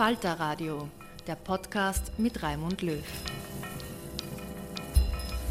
Falter Radio, der Podcast mit Raimund Löw.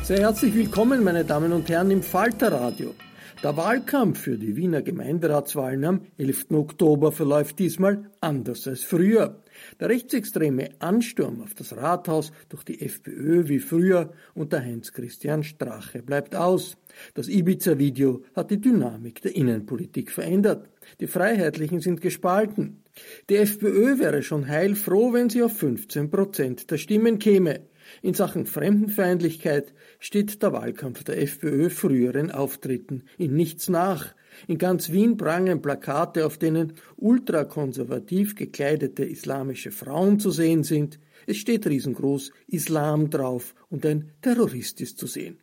Sehr herzlich willkommen, meine Damen und Herren, im Falter Radio. Der Wahlkampf für die Wiener Gemeinderatswahlen am 11. Oktober verläuft diesmal anders als früher. Der rechtsextreme Ansturm auf das Rathaus durch die FPÖ wie früher unter Heinz-Christian Strache bleibt aus. Das Ibiza-Video hat die Dynamik der Innenpolitik verändert. Die Freiheitlichen sind gespalten. Die FPÖ wäre schon heilfroh, wenn sie auf 15 Prozent der Stimmen käme. In Sachen Fremdenfeindlichkeit steht der Wahlkampf der FPÖ früheren Auftritten in nichts nach. In ganz Wien prangen Plakate, auf denen ultrakonservativ gekleidete islamische Frauen zu sehen sind. Es steht riesengroß Islam drauf und ein Terrorist ist zu sehen.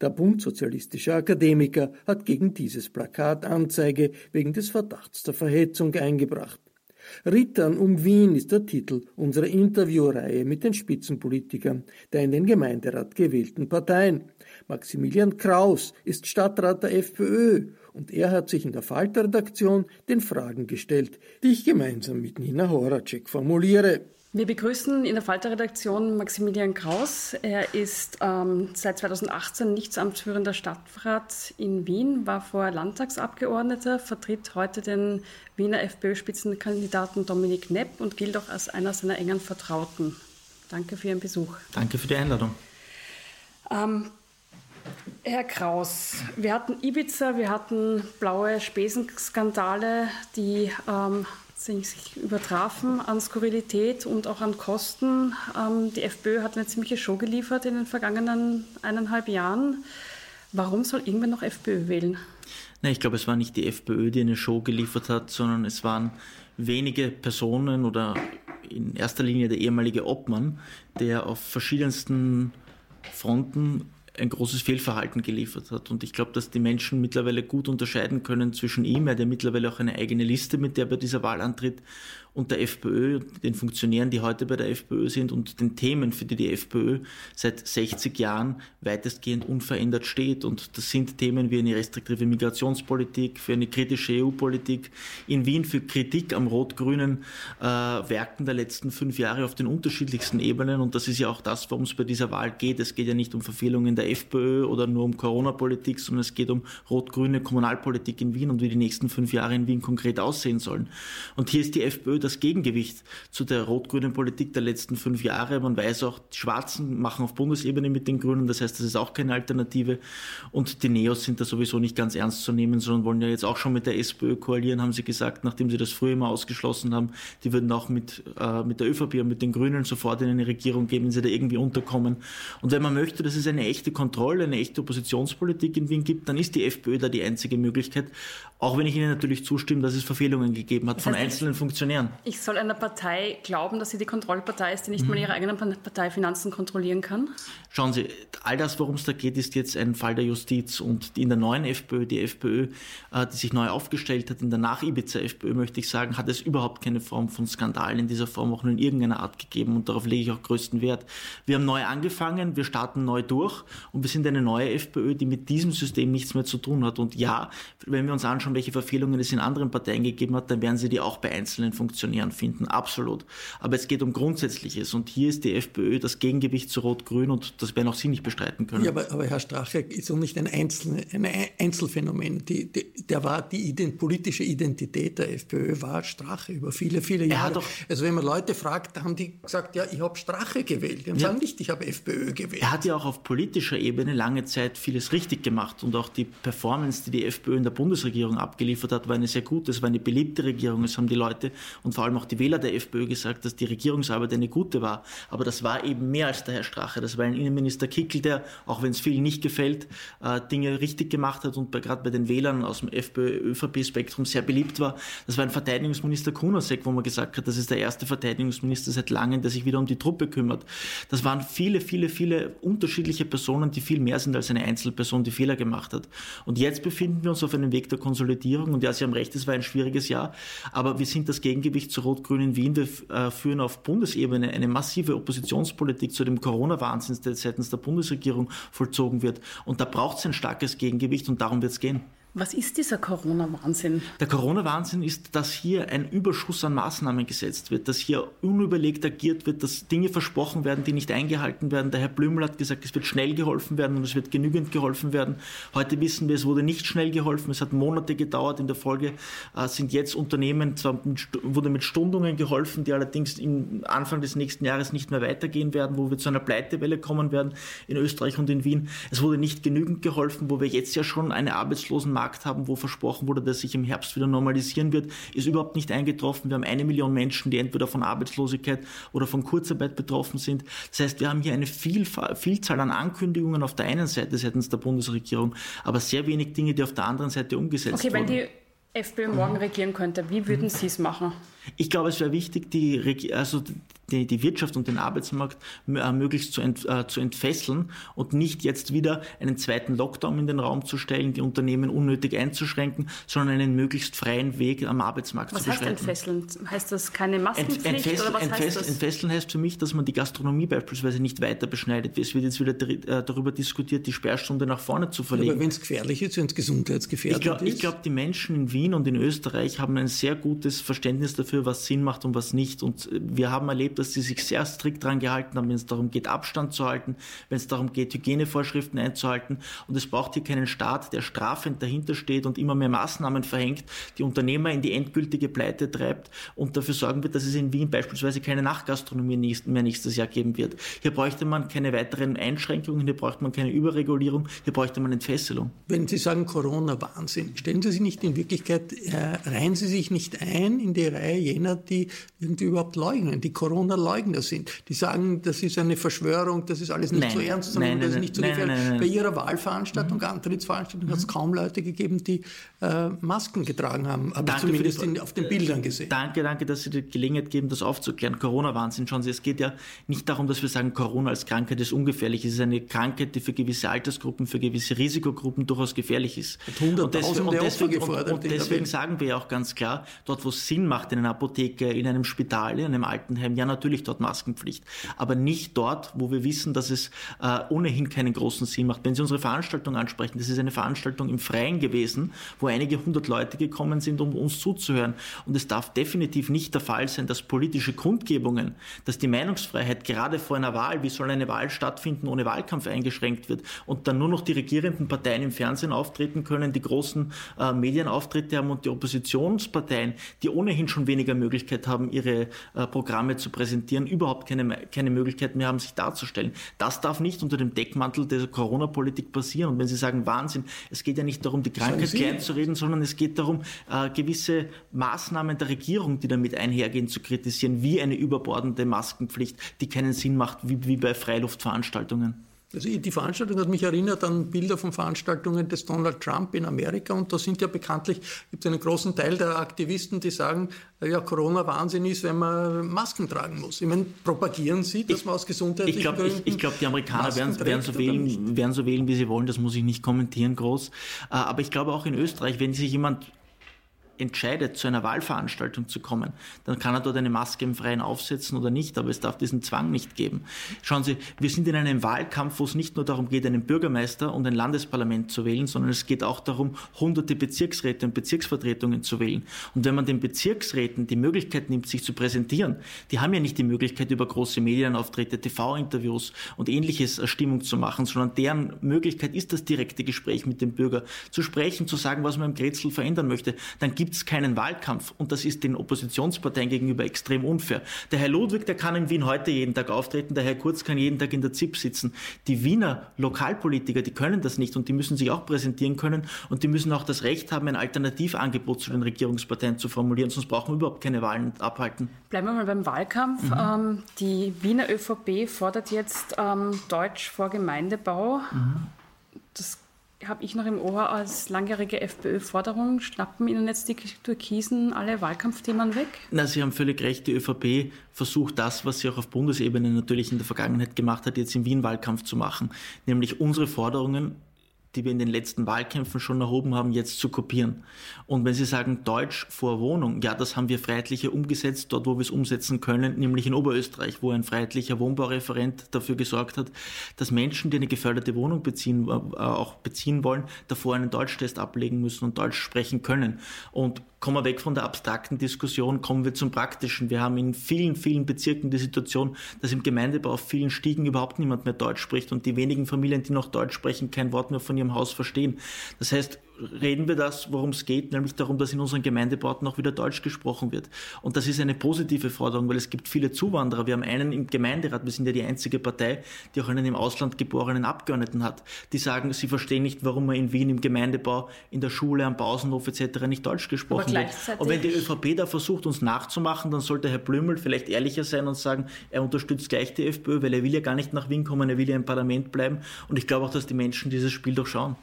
Der Bund sozialistischer Akademiker hat gegen dieses Plakat Anzeige wegen des Verdachts der Verhetzung eingebracht. Rittern um Wien ist der Titel unserer Interviewreihe mit den Spitzenpolitikern der in den Gemeinderat gewählten Parteien. Maximilian Kraus ist Stadtrat der FPÖ und er hat sich in der Falter-Redaktion den Fragen gestellt, die ich gemeinsam mit Nina Horacek formuliere. Wir begrüßen in der Falter-Redaktion Maximilian Kraus. Er ist ähm, seit 2018 nichtsamtsführender Stadtrat in Wien, war vorher Landtagsabgeordneter, vertritt heute den Wiener FPÖ-Spitzenkandidaten Dominik Nepp und gilt auch als einer seiner engen Vertrauten. Danke für Ihren Besuch. Danke für die Einladung. Ähm, Herr Kraus, wir hatten Ibiza, wir hatten blaue Spesenskandale, die ähm, sich übertrafen an Skurrilität und auch an Kosten. Ähm, die FPÖ hat eine ziemliche Show geliefert in den vergangenen eineinhalb Jahren. Warum soll irgendwer noch FPÖ wählen? Nein, ich glaube, es war nicht die FPÖ, die eine Show geliefert hat, sondern es waren wenige Personen oder in erster Linie der ehemalige Obmann, der auf verschiedensten Fronten ein großes Fehlverhalten geliefert hat. Und ich glaube, dass die Menschen mittlerweile gut unterscheiden können zwischen ihm, er hat ja mittlerweile auch eine eigene Liste, mit der er bei dieser Wahl antritt, und der FPÖ, den Funktionären, die heute bei der FPÖ sind und den Themen, für die die FPÖ seit 60 Jahren weitestgehend unverändert steht. Und das sind Themen wie eine restriktive Migrationspolitik, für eine kritische EU-Politik, in Wien für Kritik am rot-grünen äh, Werken der letzten fünf Jahre auf den unterschiedlichsten Ebenen. Und das ist ja auch das, worum es bei dieser Wahl geht. Es geht ja nicht um Verfehlungen der FPÖ oder nur um Corona-Politik, sondern es geht um rot-grüne Kommunalpolitik in Wien und wie die nächsten fünf Jahre in Wien konkret aussehen sollen. Und hier ist die FPÖ das Gegengewicht zu der rot-grünen Politik der letzten fünf Jahre. Man weiß auch, die Schwarzen machen auf Bundesebene mit den Grünen, das heißt, das ist auch keine Alternative. Und die Neos sind da sowieso nicht ganz ernst zu nehmen, sondern wollen ja jetzt auch schon mit der SPÖ koalieren, haben sie gesagt, nachdem sie das früher immer ausgeschlossen haben. Die würden auch mit, äh, mit der ÖVP und mit den Grünen sofort in eine Regierung gehen, wenn sie da irgendwie unterkommen. Und wenn man möchte, dass es eine echte Kontrolle, eine echte Oppositionspolitik in Wien gibt, dann ist die FPÖ da die einzige Möglichkeit. Auch wenn ich Ihnen natürlich zustimme, dass es Verfehlungen gegeben hat das heißt, von einzelnen Funktionären. Ich soll einer Partei glauben, dass sie die Kontrollpartei ist, die nicht mhm. mal ihre eigenen Parteifinanzen kontrollieren kann? Schauen Sie, all das, worum es da geht, ist jetzt ein Fall der Justiz. Und in der neuen FPÖ, die FPÖ, äh, die sich neu aufgestellt hat, in der Nach-Ibiza-FPÖ, möchte ich sagen, hat es überhaupt keine Form von Skandal in dieser Form auch nur in irgendeiner Art gegeben. Und darauf lege ich auch größten Wert. Wir haben neu angefangen, wir starten neu durch und wir sind eine neue FPÖ, die mit diesem System nichts mehr zu tun hat. Und ja, wenn wir uns anschauen, welche Verfehlungen es in anderen Parteien gegeben hat, dann werden Sie die auch bei einzelnen Funktionären finden. Absolut. Aber es geht um Grundsätzliches. Und hier ist die FPÖ das Gegengewicht zu Rot-Grün und das werden auch Sie nicht bestreiten können. Ja, aber, aber Herr Strache ist auch nicht ein, Einzel, ein Einzelfänomen. Die, die, der war die politische Identität der FPÖ war Strache über viele, viele Jahre. Doch, also wenn man Leute fragt, haben die gesagt, ja, ich habe Strache gewählt. Die haben ja, sagen nicht, ich habe FPÖ gewählt. Er hat ja auch auf politischer Ebene lange Zeit vieles richtig gemacht und auch die Performance, die die FPÖ in der Bundesregierung abgeliefert hat, war eine sehr gute, es war eine beliebte Regierung. Es haben die Leute und vor allem auch die Wähler der FPÖ gesagt, dass die Regierungsarbeit eine gute war. Aber das war eben mehr als der Herr Strache. Das war ein Innenminister Kickel, der, auch wenn es vielen nicht gefällt, äh, Dinge richtig gemacht hat und gerade bei den Wählern aus dem FPÖ-ÖVP-Spektrum sehr beliebt war. Das war ein Verteidigungsminister Kunasek, wo man gesagt hat, das ist der erste Verteidigungsminister seit langem, der sich wieder um die Truppe kümmert. Das waren viele, viele, viele unterschiedliche Personen, die viel mehr sind als eine Einzelperson, die Fehler gemacht hat. Und jetzt befinden wir uns auf einem Weg der Konsolidierung. Und ja, Sie haben recht, es war ein schwieriges Jahr. Aber wir sind das Gegengewicht zu Rot-Grün in Wien. Wir äh, führen auf Bundesebene eine massive Oppositionspolitik zu dem Corona-Wahnsinn, der seitens der Bundesregierung vollzogen wird. Und da braucht es ein starkes Gegengewicht und darum wird es gehen. Was ist dieser Corona-Wahnsinn? Der Corona-Wahnsinn ist, dass hier ein Überschuss an Maßnahmen gesetzt wird, dass hier unüberlegt agiert wird, dass Dinge versprochen werden, die nicht eingehalten werden. Der Herr Blümel hat gesagt, es wird schnell geholfen werden und es wird genügend geholfen werden. Heute wissen wir, es wurde nicht schnell geholfen. Es hat Monate gedauert. In der Folge äh, sind jetzt Unternehmen, zwar wurde mit Stundungen geholfen, die allerdings im Anfang des nächsten Jahres nicht mehr weitergehen werden, wo wir zu einer Pleitewelle kommen werden in Österreich und in Wien. Es wurde nicht genügend geholfen, wo wir jetzt ja schon eine Arbeitslosen Markt haben, wo versprochen wurde, dass sich im Herbst wieder normalisieren wird, ist überhaupt nicht eingetroffen. Wir haben eine Million Menschen, die entweder von Arbeitslosigkeit oder von Kurzarbeit betroffen sind. Das heißt, wir haben hier eine Vielzahl an Ankündigungen auf der einen Seite seitens der Bundesregierung, aber sehr wenig Dinge, die auf der anderen Seite umgesetzt okay, wurden. Okay, wenn die FPÖ morgen regieren könnte, wie würden Sie es machen? Ich glaube, es wäre wichtig, die, also die, die Wirtschaft und den Arbeitsmarkt äh, möglichst zu, ent, äh, zu entfesseln und nicht jetzt wieder einen zweiten Lockdown in den Raum zu stellen, die Unternehmen unnötig einzuschränken, sondern einen möglichst freien Weg am Arbeitsmarkt was zu beschreiten. Was heißt entfesseln? Heißt das keine Maskenpflicht Ent, entfesseln, oder was entfesseln, heißt das? Entfesseln heißt für mich, dass man die Gastronomie beispielsweise nicht weiter beschneidet. Es wird jetzt wieder äh, darüber diskutiert, die Sperrstunde nach vorne zu verlegen. aber wenn es gefährlich ist, wenn es gesundheitsgefährdend ich glaub, ist? Ich glaube, die Menschen in Wien und in Österreich haben ein sehr gutes Verständnis dafür, was Sinn macht und was nicht. Und wir haben erlebt, dass sie sich sehr strikt daran gehalten haben, wenn es darum geht, Abstand zu halten, wenn es darum geht, Hygienevorschriften einzuhalten. Und es braucht hier keinen Staat, der strafend dahinter steht und immer mehr Maßnahmen verhängt, die Unternehmer in die endgültige Pleite treibt und dafür sorgen wird, dass es in Wien beispielsweise keine Nachtgastronomie mehr nächstes Jahr geben wird. Hier bräuchte man keine weiteren Einschränkungen, hier bräuchte man keine Überregulierung, hier bräuchte man Entfesselung. Wenn Sie sagen Corona-Wahnsinn, stellen Sie sich nicht in Wirklichkeit, äh, reihen Sie sich nicht ein in die Reihe jener, die irgendwie überhaupt leugnen, die Corona-Leugner sind die sagen, das ist eine Verschwörung, das ist alles nicht nein, so ernst, sondern nein, das ist nicht so gefährlich. Bei ihrer Wahlveranstaltung, mhm. Antrittsveranstaltung, mhm. hat es kaum Leute gegeben, die äh, Masken getragen haben, aber zumindest in, auf den Bildern gesehen. Danke, danke, dass Sie die Gelegenheit geben, das aufzuklären. Corona-Wahnsinn, schauen Sie, es geht ja nicht darum, dass wir sagen, Corona als Krankheit ist ungefährlich. Es ist eine Krankheit, die für gewisse Altersgruppen, für gewisse Risikogruppen durchaus gefährlich ist. Und, und deswegen, und deswegen, und, und deswegen sagen wir ja auch ganz klar, dort wo es Sinn macht, einen einer Apotheke, in einem Spital, in einem Altenheim, ja natürlich dort Maskenpflicht. Aber nicht dort, wo wir wissen, dass es äh, ohnehin keinen großen Sinn macht. Wenn Sie unsere Veranstaltung ansprechen, das ist eine Veranstaltung im Freien gewesen, wo einige hundert Leute gekommen sind, um uns zuzuhören. Und es darf definitiv nicht der Fall sein, dass politische Kundgebungen, dass die Meinungsfreiheit gerade vor einer Wahl, wie soll eine Wahl stattfinden, ohne Wahlkampf eingeschränkt wird und dann nur noch die regierenden Parteien im Fernsehen auftreten können, die großen äh, Medienauftritte haben und die Oppositionsparteien, die ohnehin schon weniger Möglichkeit haben, ihre äh, Programme zu präsentieren, überhaupt keine, keine Möglichkeit mehr haben, sich darzustellen. Das darf nicht unter dem Deckmantel der Corona-Politik passieren. Und wenn Sie sagen Wahnsinn, es geht ja nicht darum, die Krankheit klein zu reden, sondern es geht darum, äh, gewisse Maßnahmen der Regierung, die damit einhergehen, zu kritisieren, wie eine überbordende Maskenpflicht, die keinen Sinn macht, wie, wie bei Freiluftveranstaltungen. Also die Veranstaltung hat mich erinnert an Bilder von Veranstaltungen des Donald Trump in Amerika und da sind ja bekanntlich, gibt es einen großen Teil der Aktivisten, die sagen, ja, Corona Wahnsinn ist, wenn man Masken tragen muss. Ich meine, propagieren Sie, dass man aus gesundheitlichen ich glaub, Gründen Ich, ich glaube, die Amerikaner werden, werden, so wählen, werden so wählen, wie sie wollen, das muss ich nicht kommentieren groß. Äh, aber ich glaube auch in Österreich, wenn sich jemand entscheidet, zu einer Wahlveranstaltung zu kommen, dann kann er dort eine Maske im Freien aufsetzen oder nicht, aber es darf diesen Zwang nicht geben. Schauen Sie, wir sind in einem Wahlkampf, wo es nicht nur darum geht, einen Bürgermeister und ein Landesparlament zu wählen, sondern es geht auch darum, hunderte Bezirksräte und Bezirksvertretungen zu wählen. Und wenn man den Bezirksräten die Möglichkeit nimmt, sich zu präsentieren, die haben ja nicht die Möglichkeit, über große Medienauftritte, TV-Interviews und ähnliches Stimmung zu machen, sondern deren Möglichkeit ist das direkte Gespräch mit dem Bürger, zu sprechen, zu sagen, was man im Grätzl verändern möchte. Dann gibt gibt es keinen Wahlkampf und das ist den Oppositionsparteien gegenüber extrem unfair. Der Herr Ludwig, der kann in Wien heute jeden Tag auftreten, der Herr Kurz kann jeden Tag in der ZIP sitzen. Die Wiener Lokalpolitiker, die können das nicht und die müssen sich auch präsentieren können und die müssen auch das Recht haben, ein Alternativangebot zu den Regierungsparteien zu formulieren, sonst brauchen wir überhaupt keine Wahlen abhalten. Bleiben wir mal beim Wahlkampf. Mhm. Ähm, die Wiener ÖVP fordert jetzt ähm, Deutsch vor Gemeindebau. Mhm. Habe ich noch im Ohr als langjährige FPÖ-Forderung, schnappen Ihnen jetzt die Türkisen alle Wahlkampfthemen weg? Na, Sie haben völlig recht. Die ÖVP versucht das, was sie auch auf Bundesebene natürlich in der Vergangenheit gemacht hat, jetzt im Wien-Wahlkampf zu machen. Nämlich unsere Forderungen die wir in den letzten Wahlkämpfen schon erhoben haben, jetzt zu kopieren. Und wenn Sie sagen Deutsch vor Wohnung, ja, das haben wir Freiheitliche umgesetzt, dort wo wir es umsetzen können, nämlich in Oberösterreich, wo ein freiheitlicher Wohnbaureferent dafür gesorgt hat, dass Menschen, die eine geförderte Wohnung beziehen, äh, auch beziehen wollen, davor einen Deutschtest ablegen müssen und Deutsch sprechen können. Und kommen wir weg von der abstrakten Diskussion, kommen wir zum Praktischen. Wir haben in vielen, vielen Bezirken die Situation, dass im Gemeindebau auf vielen Stiegen überhaupt niemand mehr Deutsch spricht und die wenigen Familien, die noch Deutsch sprechen, kein Wort mehr von ihrem Haus verstehen. Das heißt, reden wir das, worum es geht, nämlich darum, dass in unseren Gemeindebauten auch wieder Deutsch gesprochen wird. Und das ist eine positive Forderung, weil es gibt viele Zuwanderer. Wir haben einen im Gemeinderat, wir sind ja die einzige Partei, die auch einen im Ausland geborenen Abgeordneten hat, die sagen, sie verstehen nicht, warum man in Wien im Gemeindebau, in der Schule, am Pausenhof etc. nicht Deutsch gesprochen wird. Und wenn die ÖVP da versucht, uns nachzumachen, dann sollte Herr Blümel vielleicht ehrlicher sein und sagen, er unterstützt gleich die FPÖ, weil er will ja gar nicht nach Wien kommen, er will ja im Parlament bleiben. Und ich glaube auch, dass die Menschen dieses Spiel durchschauen.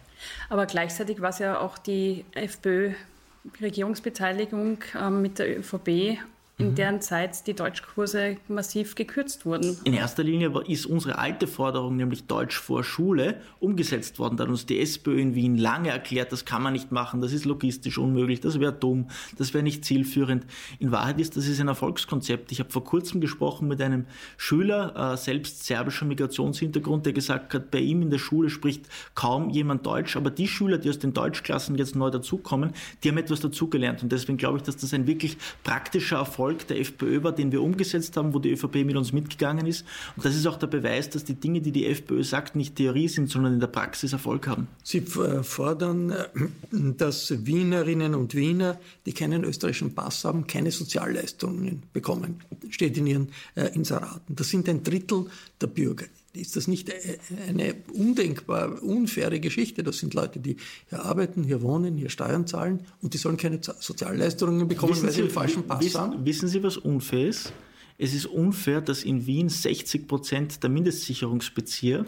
Aber gleichzeitig war es ja auch die FPÖ-Regierungsbeteiligung ähm, mit der ÖVP in mhm. deren Zeit die Deutschkurse massiv gekürzt wurden. In erster Linie ist unsere alte Forderung, nämlich Deutsch vor Schule, umgesetzt worden. Da hat uns die SPÖ in Wien lange erklärt, das kann man nicht machen, das ist logistisch unmöglich, das wäre dumm, das wäre nicht zielführend. In Wahrheit ist das ist ein Erfolgskonzept. Ich habe vor kurzem gesprochen mit einem Schüler, äh, selbst serbischer Migrationshintergrund, der gesagt hat, bei ihm in der Schule spricht kaum jemand Deutsch, aber die Schüler, die aus den Deutschklassen jetzt neu dazukommen, die haben etwas dazugelernt. Und deswegen glaube ich, dass das ein wirklich praktischer Erfolg Erfolg der FPÖ war, den wir umgesetzt haben, wo die ÖVP mit uns mitgegangen ist. Und das ist auch der Beweis, dass die Dinge, die die FPÖ sagt, nicht Theorie sind, sondern in der Praxis Erfolg haben. Sie fordern, äh, dass Wienerinnen und Wiener, die keinen österreichischen Pass haben, keine Sozialleistungen bekommen. Steht in ihren äh, Inseraten. Das sind ein Drittel der Bürger ist das nicht äh, eine undenkbar unfaire Geschichte? Das sind Leute, die hier arbeiten, hier wohnen, hier Steuern zahlen und die sollen keine Sozialleistungen bekommen, wissen weil sie, den falschen Pass wissen, haben. Wissen Sie, was unfair ist? Es ist unfair, dass in Wien 60 Prozent der Mindestsicherungsbezieher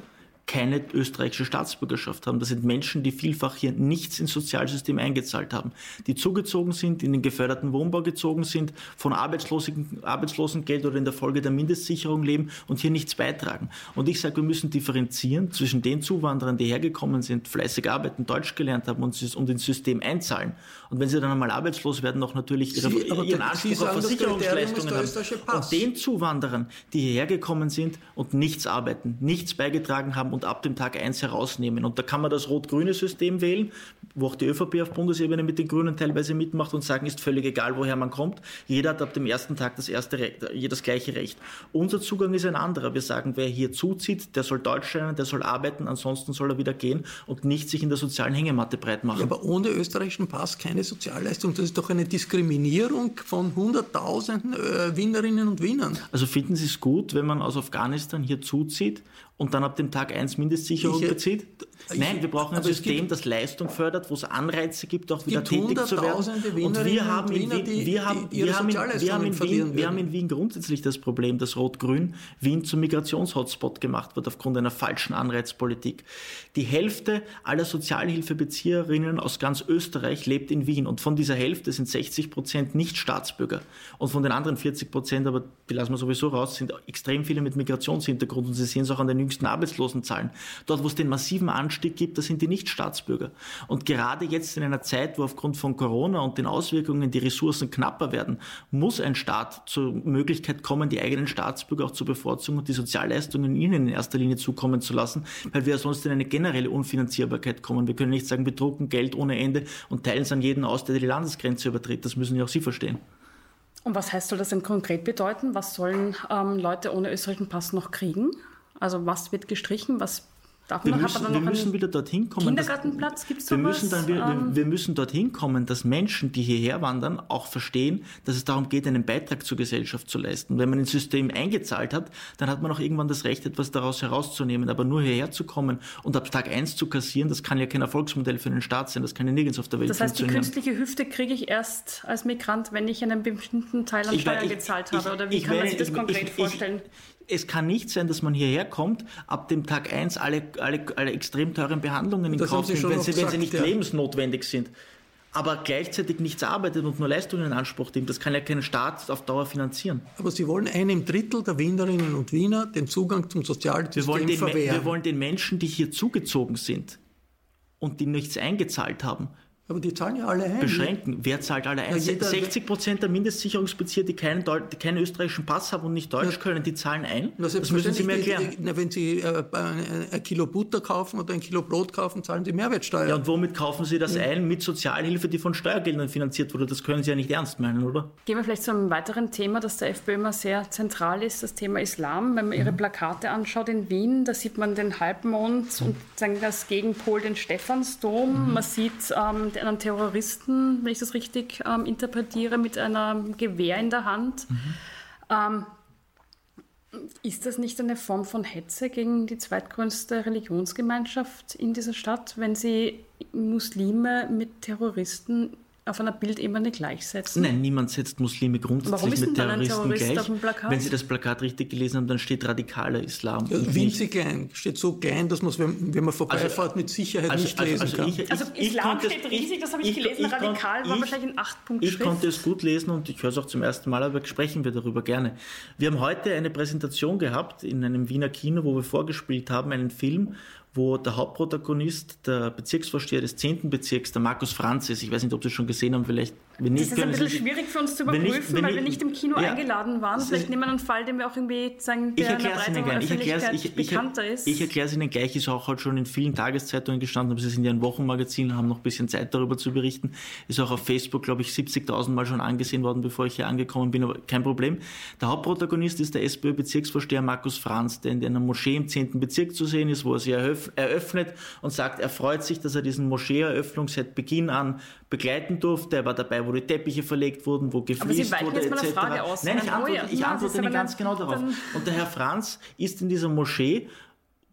keine österreichische Staatsbürgerschaft haben. Das sind Menschen, die vielfach hier nichts ins Sozialsystem eingezahlt haben, die zugezogen sind, in den geförderten Wohnbau gezogen sind, von Arbeitslosengeld oder in der Folge der Mindestsicherung leben und hier nichts beitragen. Und ich sage, wir müssen differenzieren zwischen den Zuwanderern, die hergekommen sind, fleißig arbeiten, Deutsch gelernt haben und, und ins System einzahlen. Und wenn sie dann einmal arbeitslos werden, auch natürlich ihre, Sie, ihren Anspruch sagen, auf Versicherungsleistungen haben. Und den Zuwanderern, die hierher gekommen sind und nichts arbeiten, nichts beigetragen haben und ab dem Tag eins herausnehmen. Und da kann man das rot-grüne System wählen, wo auch die ÖVP auf Bundesebene mit den Grünen teilweise mitmacht und sagen, ist völlig egal, woher man kommt. Jeder hat ab dem ersten Tag das, erste Recht, das gleiche Recht. Unser Zugang ist ein anderer. Wir sagen, wer hier zuzieht, der soll Deutsch lernen, der soll arbeiten, ansonsten soll er wieder gehen und nicht sich in der sozialen Hängematte breit machen. Ja, aber ohne österreichischen Pass keine Sozialleistung. Das ist doch eine Diskriminierung von Hunderttausenden äh, Wienerinnen und Wienern. Also finden Sie es gut, wenn man aus Afghanistan hier zuzieht und dann ab dem Tag 1 Mindestsicherung ich, bezieht? Nein, wir brauchen ein System, das Leistung fördert, wo es Anreize gibt, auch wieder tätig zu werden. Und wir haben in Wien, wir haben, wir haben, wir haben in Wien, wir haben in Wien grundsätzlich das Problem, dass Rot-Grün Wien zum Migrationshotspot gemacht wird aufgrund einer falschen Anreizpolitik. Die Hälfte aller Sozialhilfebezieherinnen aus ganz Österreich lebt in Wien und von dieser Hälfte sind 60 Prozent nicht Staatsbürger und von den anderen 40 Prozent, aber die lassen wir sowieso raus, sind extrem viele mit Migrationshintergrund und Sie sehen es auch an den jüngsten Arbeitslosenzahlen. Dort, wo es den massiven Anstieg gibt, da sind die Nicht-Staatsbürger. Und gerade jetzt in einer Zeit, wo aufgrund von Corona und den Auswirkungen die Ressourcen knapper werden, muss ein Staat zur Möglichkeit kommen, die eigenen Staatsbürger auch zu bevorzugen und die Sozialleistungen ihnen in erster Linie zukommen zu lassen, weil wir sonst in eine generelle Unfinanzierbarkeit kommen. Wir können nicht sagen, wir drucken Geld ohne Ende und teilen es an jeden aus, der die Landesgrenze übertritt. Das müssen ja auch Sie verstehen. Und was heißt soll das denn konkret bedeuten? Was sollen ähm, Leute ohne österreichischen Pass noch kriegen? Also was wird gestrichen? Was darf wir man, müssen, wir müssen wieder dorthin kommen. Kindergartenplatz gibt es wir müssen dann wir, ähm, wir, müssen dorthin kommen, dass Menschen, die hierher wandern, auch verstehen, dass es darum geht, einen Beitrag zur Gesellschaft zu leisten. Wenn man ins System eingezahlt hat, dann hat man auch irgendwann das Recht, etwas daraus herauszunehmen. Aber nur hierher zu kommen und ab Tag 1 zu kassieren, das kann ja kein Erfolgsmodell für den Staat sein. Das kann ja nirgends auf der Welt das heißt, funktionieren. Das heißt, die künstliche Hüfte kriege ich erst als Migrant, wenn ich einen bestimmten Teil an Steuern gezahlt habe? Oder wie kann man sich das konkret vorstellen? Es kann nicht sein, dass man hierher kommt, ab dem Tag 1 alle, alle, alle extrem teuren Behandlungen in Kauf nimmt, wenn, sie, wenn sie nicht ja. lebensnotwendig sind. Aber gleichzeitig nichts arbeitet und nur Leistungen in Anspruch nimmt. Das kann ja kein Staat auf Dauer finanzieren. Aber Sie wollen einem Drittel der Wienerinnen und Wiener den Zugang zum Sozialsystem wir wollen den, verwehren. Wir wollen den Menschen, die hier zugezogen sind und die nichts eingezahlt haben, aber die zahlen ja alle ein. Beschränken. Wer zahlt alle ein? Ja, 60 Prozent der Mindestsicherungsbezieher, die keinen, die keinen österreichischen Pass haben und nicht Deutsch ja. können, die zahlen ein. Na, das müssen Sie mir erklären. Die, wenn Sie äh, ein Kilo Butter kaufen oder ein Kilo Brot kaufen, zahlen Sie Mehrwertsteuer. Ja, und womit kaufen Sie das ja. ein? Mit Sozialhilfe, die von Steuergeldern finanziert wurde. Das können Sie ja nicht ernst meinen, oder? Gehen wir vielleicht zu einem weiteren Thema, das der FPÖ immer sehr zentral ist, das Thema Islam. Wenn man Ihre mhm. Plakate anschaut in Wien, da sieht man den Halbmond und sagen das Gegenpol, den Stephansdom. Mhm. Man sieht ähm, einen Terroristen Polizisten, wenn ich das richtig ähm, interpretiere, mit einem Gewehr in der Hand. Mhm. Ist das nicht eine Form von Hetze gegen die zweitgrößte Religionsgemeinschaft in dieser Stadt, wenn sie Muslime mit Terroristen auf einer Bildebene gleichsetzen? Nein, niemand setzt Muslime grundsätzlich mit Terroristen gleich. Wenn Sie das Plakat richtig gelesen haben, dann steht radikaler Islam. Ja, winzig klein, steht so klein, dass man es, wenn, wenn man vorbeifährt, also, mit Sicherheit also, nicht lesen also, kann. Ich, ich, also Islam steht es, riesig, das habe ich, gelesen, radikal war wahrscheinlich in acht Punkten. Ich konnte es gut lesen und ich höre es auch zum ersten Mal, aber sprechen wir darüber gerne. Wir haben heute eine Präsentation gehabt in einem Wiener Kino, wo wir vorgespielt haben, einen Film, wo der Hauptprotagonist, der Bezirksvorsteher des 10. Bezirks, der Markus Franz ist. Ich weiß nicht, ob Sie es schon gesehen haben, vielleicht. Wenn nicht, das ist ein bisschen schwierig für uns zu überprüfen, nicht, weil ich, wir nicht im Kino ja, eingeladen waren. Vielleicht nehmen wir einen Fall, den wir auch irgendwie sagen, der in der breiteren Öffentlichkeit ich, ich, bekannter ist. Ich erkläre es Ihnen gleich, ist auch halt schon in vielen Tageszeitungen gestanden, aber Sie sind ja ein Wochenmagazin, haben noch ein bisschen Zeit darüber zu berichten. Ist auch auf Facebook, glaube ich, 70.000 Mal schon angesehen worden, bevor ich hier angekommen bin, aber kein Problem. Der Hauptprotagonist ist der SPÖ-Bezirksvorsteher Markus Franz, der in einer Moschee im 10. Bezirk zu sehen ist, wo er sich eröffnet und sagt, er freut sich, dass er diesen Moscheeeröffnung seit Beginn an begleiten durfte. Er war dabei, wo die Teppiche verlegt wurden, wo gefliest wurde, etc. Frage aus. Nein, ich antworte, ich antworte Ihnen ganz genau darauf. Und der Herr Franz ist in dieser Moschee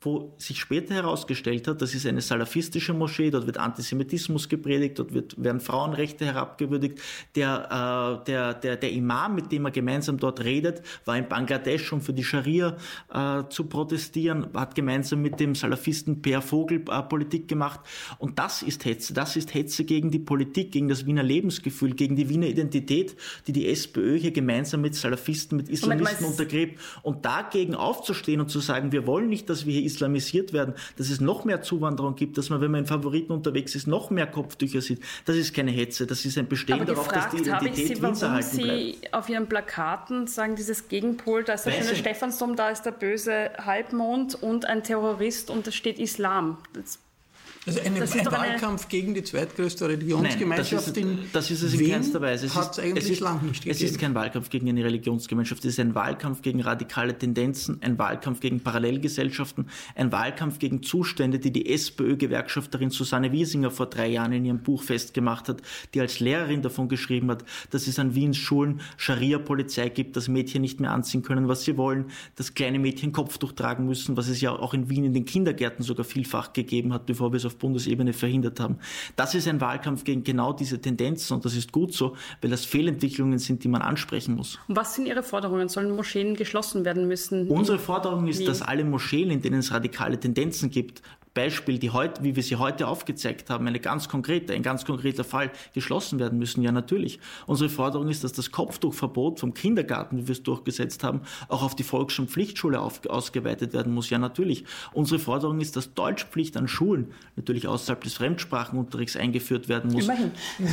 wo sich später herausgestellt hat, das ist eine salafistische Moschee, dort wird Antisemitismus gepredigt, dort wird, werden Frauenrechte herabgewürdigt. Der, äh, der, der, der Imam, mit dem er gemeinsam dort redet, war in Bangladesch, um für die Scharia äh, zu protestieren, hat gemeinsam mit dem Salafisten Per Vogel äh, Politik gemacht. Und das ist Hetze. Das ist Hetze gegen die Politik, gegen das Wiener Lebensgefühl, gegen die Wiener Identität, die die SPÖ hier gemeinsam mit Salafisten, mit Islamisten untergräbt. Und dagegen aufzustehen und zu sagen, wir wollen nicht, dass wir hier islamisiert werden, dass es noch mehr Zuwanderung gibt, dass man, wenn man in Favoriten unterwegs ist, noch mehr Kopftücher sieht. Das ist keine Hetze, das ist ein Bestehen darauf, dass die Identität Sie, warum erhalten Sie bleibt. auf Ihren Plakaten sagen, dieses Gegenpol, da ist der schöne Stephansdom, da ist der böse Halbmond und ein Terrorist und da steht Islam. Das, Also eine, Das ist ein doch eine- Wahlkampf gegen die zweitgrößte Nein, das Religionsgemeinschaft ist, in das ist es in Wien keinster Weise. Es hat ist, es eigentlich es ist, lang nicht Es ist kein Wahlkampf gegen eine Religionsgemeinschaft, es ist ein Wahlkampf gegen radikale Tendenzen, ein Wahlkampf gegen Parallelgesellschaften, ein Wahlkampf gegen Zustände, die die SPÖ-Gewerkschafterin Susanne Wiesinger vor drei Jahren in ihrem Buch festgemacht hat, die als Lehrerin davon geschrieben hat, dass es an Wiens Schulen Scharia-Polizei gibt, dass Mädchen nicht mehr anziehen können, was sie wollen, dass kleine Mädchen Kopftuch tragen müssen, was es ja auch in Wien in den Kindergärten sogar vielfach gegeben hat, bevor wir es auf Bundesebene verhindert haben. Das ist ein Wahlkampf gegen genau diese Tendenzen und das ist gut so, weil das Fehlentwicklungen sind, die man ansprechen muss. und was sind Ihre Forderungen? Sollen Moscheen geschlossen werden müssen? Unsere Forderung ist, Wien. dass alle Moscheen, in denen es radikale Tendenzen gibt, Beispiel, die heute, wie wir sie heute aufgezeigt haben, eine ganz konkrete, ein ganz konkreter Fall geschlossen werden müssen. Ja, natürlich. Unsere Forderung ist, dass das Kopftuchverbot vom Kindergarten, wie wir es durchgesetzt haben, auch auf die Volks- und Pflichtschule auf, ausgeweitet werden muss. Ja, natürlich. Unsere Forderung ist, dass Deutschpflicht an Schulen, natürlich außerhalb des Fremdsprachenunterrichts, eingeführt werden muss. Immerhin.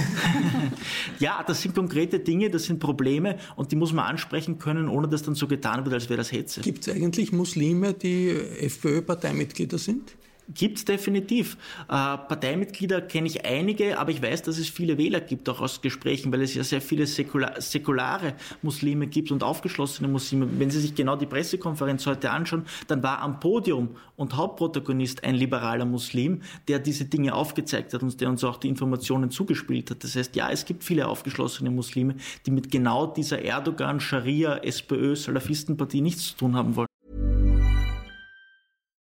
Ja, das sind konkrete Dinge, das sind Probleme und die muss man ansprechen können, ohne dass dann so getan wird, als wäre das Hetze. Gibt es eigentlich Muslime, die FPÖ-Parteimitglieder sind? Gibt es definitiv. Äh, Parteimitglieder kenne ich einige, aber ich weiß, dass es viele Wähler gibt, auch aus Gesprächen, weil es ja sehr viele säkula säkulare Muslime gibt und aufgeschlossene Muslime. Wenn Sie sich genau die Pressekonferenz heute anschauen, dann war am Podium und Hauptprotagonist ein liberaler Muslim, der diese Dinge aufgezeigt hat und der uns auch die Informationen zugespielt hat. Das heißt, ja, es gibt viele aufgeschlossene Muslime, die mit genau dieser Erdogan, Scharia, SPÖ, Salafistenpartie nichts zu tun haben wollen.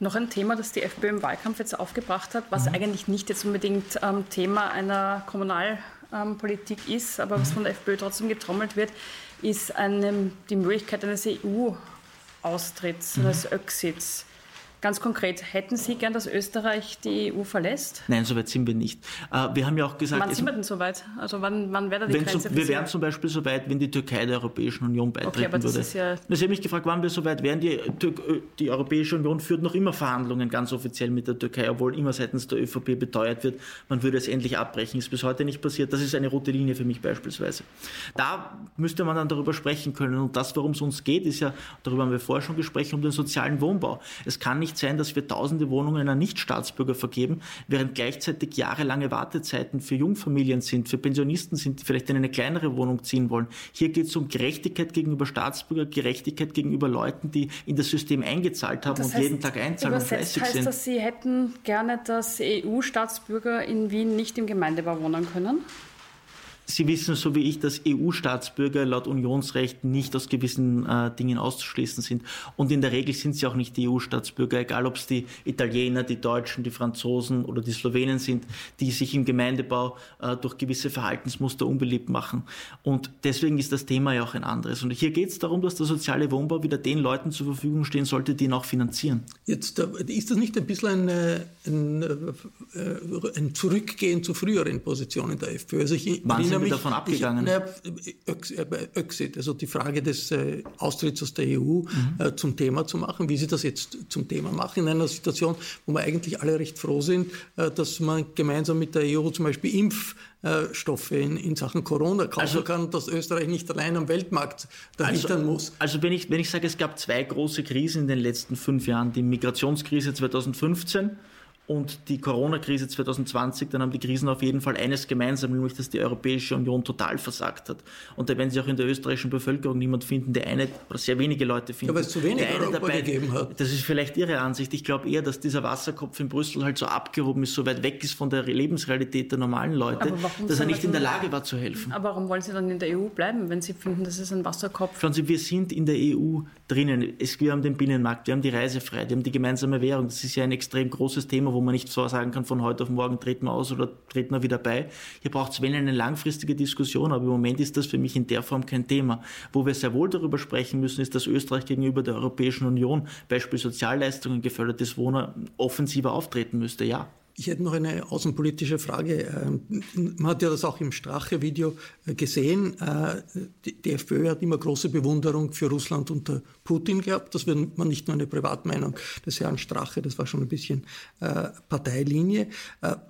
Noch ein Thema, das die FPÖ im Wahlkampf jetzt aufgebracht hat, Mhm. was eigentlich nicht jetzt unbedingt ähm, Thema einer Kommunalpolitik ist, aber Mhm. was von der FPÖ trotzdem getrommelt wird, ist eine, die Möglichkeit eines EU-Austritts, Mhm. eines Öxits. Ganz konkret, hätten Sie gern, dass Österreich die EU verlässt? Nein, so weit sind wir nicht. Äh, Wir haben ja auch gesagt, Wann sind wir denn so weit? Also wann, wann wäre da die Grenze für wir wären zum Beispiel so weit, wenn die Türkei der Europäischen Union beitreten aber das würde. ist ja- Sie haben mich gefragt, wann wir so weit wären. Die, äh, die Europäische Union führt noch immer Verhandlungen ganz offiziell mit der Türkei, obwohl immer seitens der ÖVP beteuert wird, man würde es endlich abbrechen. Ist bis heute nicht passiert. Das ist eine rote Linie für mich beispielsweise. Da müsste man dann darüber sprechen können. Und das, worum es uns geht, ist ja, darüber haben wir vorher schon gesprochen, um den sozialen Wohnbau. Es kann nicht sein, dass wir tausende Wohnungen an Nichtstaatsbürger vergeben, während gleichzeitig jahrelange Wartezeiten für Jungfamilien sind, für Pensionisten sind, die vielleicht in eine kleinere Wohnung ziehen wollen. Hier geht es um Gerechtigkeit gegenüber Staatsbürger, Gerechtigkeit gegenüber Leuten, die in das System eingezahlt haben und jeden Tag einzahlen und fleißig heißt sind. das, Sie hätten gerne, dass EU-Staatsbürger in Wien nicht im Gemeindebau wohnen können? Sie wissen so wie ich, dass EU-Staatsbürger laut Unionsrecht nicht aus gewissen äh, Dingen auszuschließen sind. Und in der Regel sind sie auch nicht die EU-Staatsbürger, egal ob es die Italiener, die Deutschen, die Franzosen oder die Slowenen sind, die sich im Gemeindebau äh, durch gewisse Verhaltensmuster unbeliebt machen. Und deswegen ist das Thema ja auch ein anderes. Und hier geht es darum, dass der soziale Wohnbau wieder den Leuten zur Verfügung stehen sollte, die ihn auch finanzieren. Jetzt äh, ist das nicht ein bisschen ein, äh, ein, äh, ein Zurückgehen zu früheren Positionen der FPÖ? Also ich sind wir davon abgegangen? Ich, na, Öxit, also die Frage des äh, Austritts aus der EU mhm. äh, zum Thema zu machen, wie Sie das jetzt zum Thema machen, in einer Situation, wo wir eigentlich alle recht froh sind, äh, dass man gemeinsam mit der EU zum Beispiel Impfstoffe in, in Sachen Corona kaufen also, kann, dass Österreich nicht allein am Weltmarkt dahinter also, muss. Also wenn ich, wenn ich sage, es gab zwei große Krisen in den letzten fünf Jahren, die Migrationskrise 2015 und die Corona-Krise 2020, dann haben die Krisen auf jeden Fall eines gemeinsam, nämlich dass die Europäische Union total versagt hat. Und da werden Sie auch in der österreichischen Bevölkerung niemand finden, der eine, oder sehr wenige Leute finden. Ja, weil es zu wenig eine Europa dabei, gegeben hat. Das ist vielleicht Ihre Ansicht. Ich glaube eher, dass dieser Wasserkopf in Brüssel halt so abgehoben ist, so weit weg ist von der Lebensrealität der normalen Leute, dass er nicht in der Lage war zu helfen. Aber warum wollen Sie dann in der EU bleiben, wenn Sie finden, das ist ein Wasserkopf? Schauen Sie, wir sind in der EU drinnen. Es, wir haben den Binnenmarkt, wir haben die Reisefreiheit, wir haben die gemeinsame Währung. Das ist ja ein extrem großes Thema, wo man nicht so sagen kann, von heute auf morgen treten wir aus oder treten wir wieder bei. Hier braucht es wenn eine langfristige Diskussion, aber im Moment ist das für mich in der Form kein Thema. Wo wir sehr wohl darüber sprechen müssen, ist, dass Österreich gegenüber der Europäischen Union, Beispiel Sozialleistungen, gefördertes Wohnen, offensiver auftreten müsste, ja. Ich hätte noch eine außenpolitische Frage. Ähm, man hat ja das auch im Strache-Video äh, gesehen. Äh, die FPÖ hat immer große Bewunderung für Russland unter Putin gehabt. Das war nicht nur eine Privatmeinung des Herrn Strache, das war schon ein bisschen äh, Parteilinie.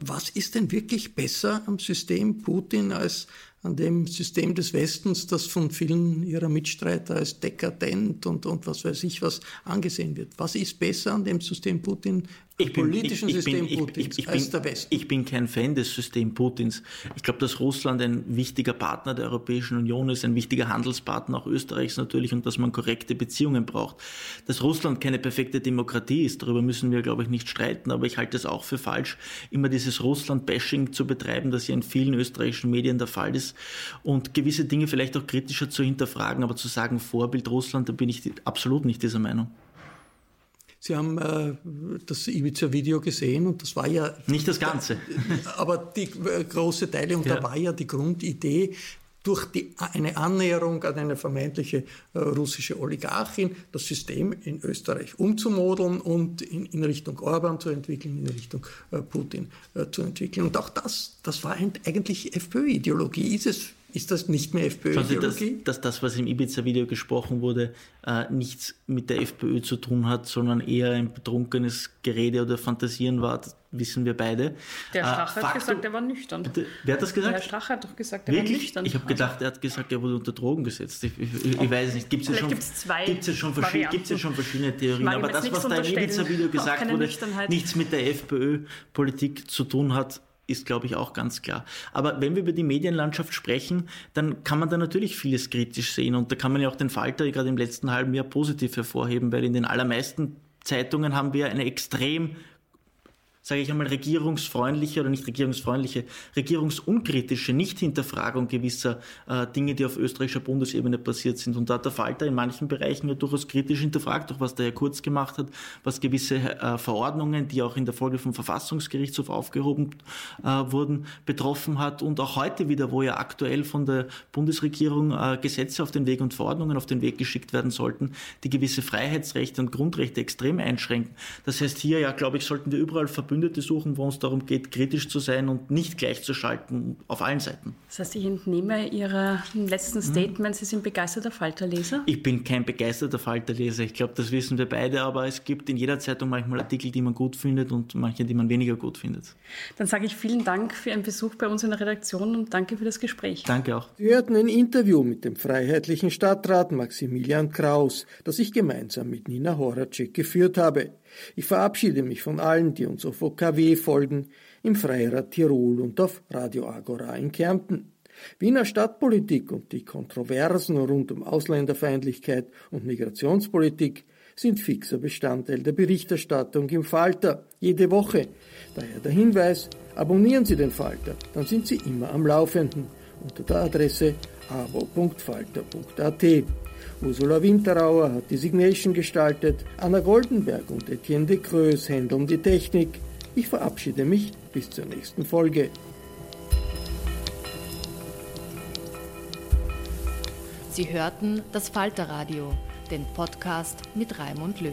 Was ist denn wirklich besser am System Putin als an dem System des Westens, das von vielen ihrer Mitstreiter als dekadent und, und was weiß ich was angesehen wird. Was ist besser an dem System Putin, ich bin, politischen ich, ich System bin, Putins ich, als bin, der Westen? Ich bin kein Fan des Systems Putins. Ich glaube, dass Russland ein wichtiger Partner der Europäischen Union ist, ein wichtiger Handelspartner auch Österreichs natürlich und dass man korrekte Beziehungen braucht. Dass Russland keine perfekte Demokratie ist, darüber müssen wir, glaube ich, nicht streiten, aber ich halte es auch für falsch, immer dieses Russland-Bashing zu betreiben, das ja in vielen österreichischen Medien der Fall ist und gewisse Dinge vielleicht auch kritischer zu hinterfragen, aber zu sagen, Vorbild Russland, da bin ich absolut nicht dieser Meinung. Sie haben äh, das Ibiza-Video gesehen und das war ja... Nicht das Ganze. Aber die äh, große Teile und ja. da war ja die Grundidee, durch die, eine Annäherung an eine vermeintliche äh, russische Oligarchin das System in Österreich umzumodeln und in, in Richtung Orban zu entwickeln, in Richtung äh, Putin äh, zu entwickeln. Und auch das, das war eigentlich FPÖ-Ideologie. Ist es ist das nicht mehr FPÖ-Ideologie? Dass, dass, das, was im Ibiza-Video gesprochen wurde, äh, nichts mit der FPÖ zu tun hat, sondern eher ein betrunkenes Gerede oder Fantasieren war, wissen wir beide. Der Strache äh, hat gesagt, er war nüchtern. Bitte, wer hat das gesagt? Der Strache hat doch gesagt, er Wirklich? war nüchtern. Ich habe gedacht, er hat gesagt, er wurde unter Drogen gesetzt. Ich, ich, ich, ich weiß es nicht. Gibt es ja schon, gibt's ja schon, verschiedene, gibt's ja schon verschiedene Theorien. Aber das, was da im Ibiza-Video gesagt wurde, nichts mit der FPÖ-Politik zu tun hat, ist, glaube ich, auch ganz klar. Aber wenn wir über die Medienlandschaft sprechen, dann kann man da natürlich vieles kritisch sehen. Und da kann man ja auch den Falter gerade im letzten halben Jahr positiv hervorheben, weil in den allermeisten Zeitungen haben wir eine extrem sage ich einmal, regierungsfreundliche oder nicht regierungsfreundliche, regierungsunkritische Nichthinterfragung gewisser äh, Dinge, die auf österreichischer Bundesebene passiert sind. Und da hat der Falter in manchen Bereichen ja durchaus kritisch hinterfragt, auch was der Herr Kurz gemacht hat, was gewisse äh, Verordnungen, die auch in der Folge vom Verfassungsgerichtshof aufgehoben äh, wurden, betroffen hat. Und auch heute wieder, wo ja aktuell von der Bundesregierung äh, Gesetze auf den Weg und Verordnungen auf den Weg geschickt werden sollten, die gewisse Freiheitsrechte und Grundrechte extrem einschränken. Das heißt, hier ja, glaube ich, sollten wir überall verbünden, Verbündete suchen, wo es darum geht, kritisch zu sein und nicht gleichzuschalten auf allen Seiten. Das heißt, ich entnehme Ihrer letzten Statement, Sie sind begeisterter Falterleser? Ich bin kein begeisterter Falterleser. Ich glaube, das wissen wir beide, aber es gibt in jeder Zeitung manchmal Artikel, die man gut findet und manche, die man weniger gut findet. Dann sage ich vielen Dank für Ihren Besuch bei uns in der Redaktion und danke für das Gespräch. Danke auch. Sie hörten ein Interview mit dem freiheitlichen Stadtrat Maximilian Kraus, das ich gemeinsam mit Nina Horacek geführt habe. Ich verabschiede mich von allen, die uns auf OKW folgen, im Freirad Tirol und auf Radio Agora in Kärnten. Wiener Stadtpolitik und die Kontroversen rund um Ausländerfeindlichkeit und Migrationspolitik sind fixer Bestandteil der Berichterstattung im Falter, jede Woche. Daher der Hinweis, abonnieren Sie den Falter, dann sind Sie immer am Laufenden unter der Adresse abo.falter.at. Ursula Winterauer hat die Signation gestaltet, Anna Goldenberg und Etienne de Creus handeln die Technik. Ich verabschiede mich bis zur nächsten Folge. Sie hörten das Falterradio, den Podcast mit Raimund Löw.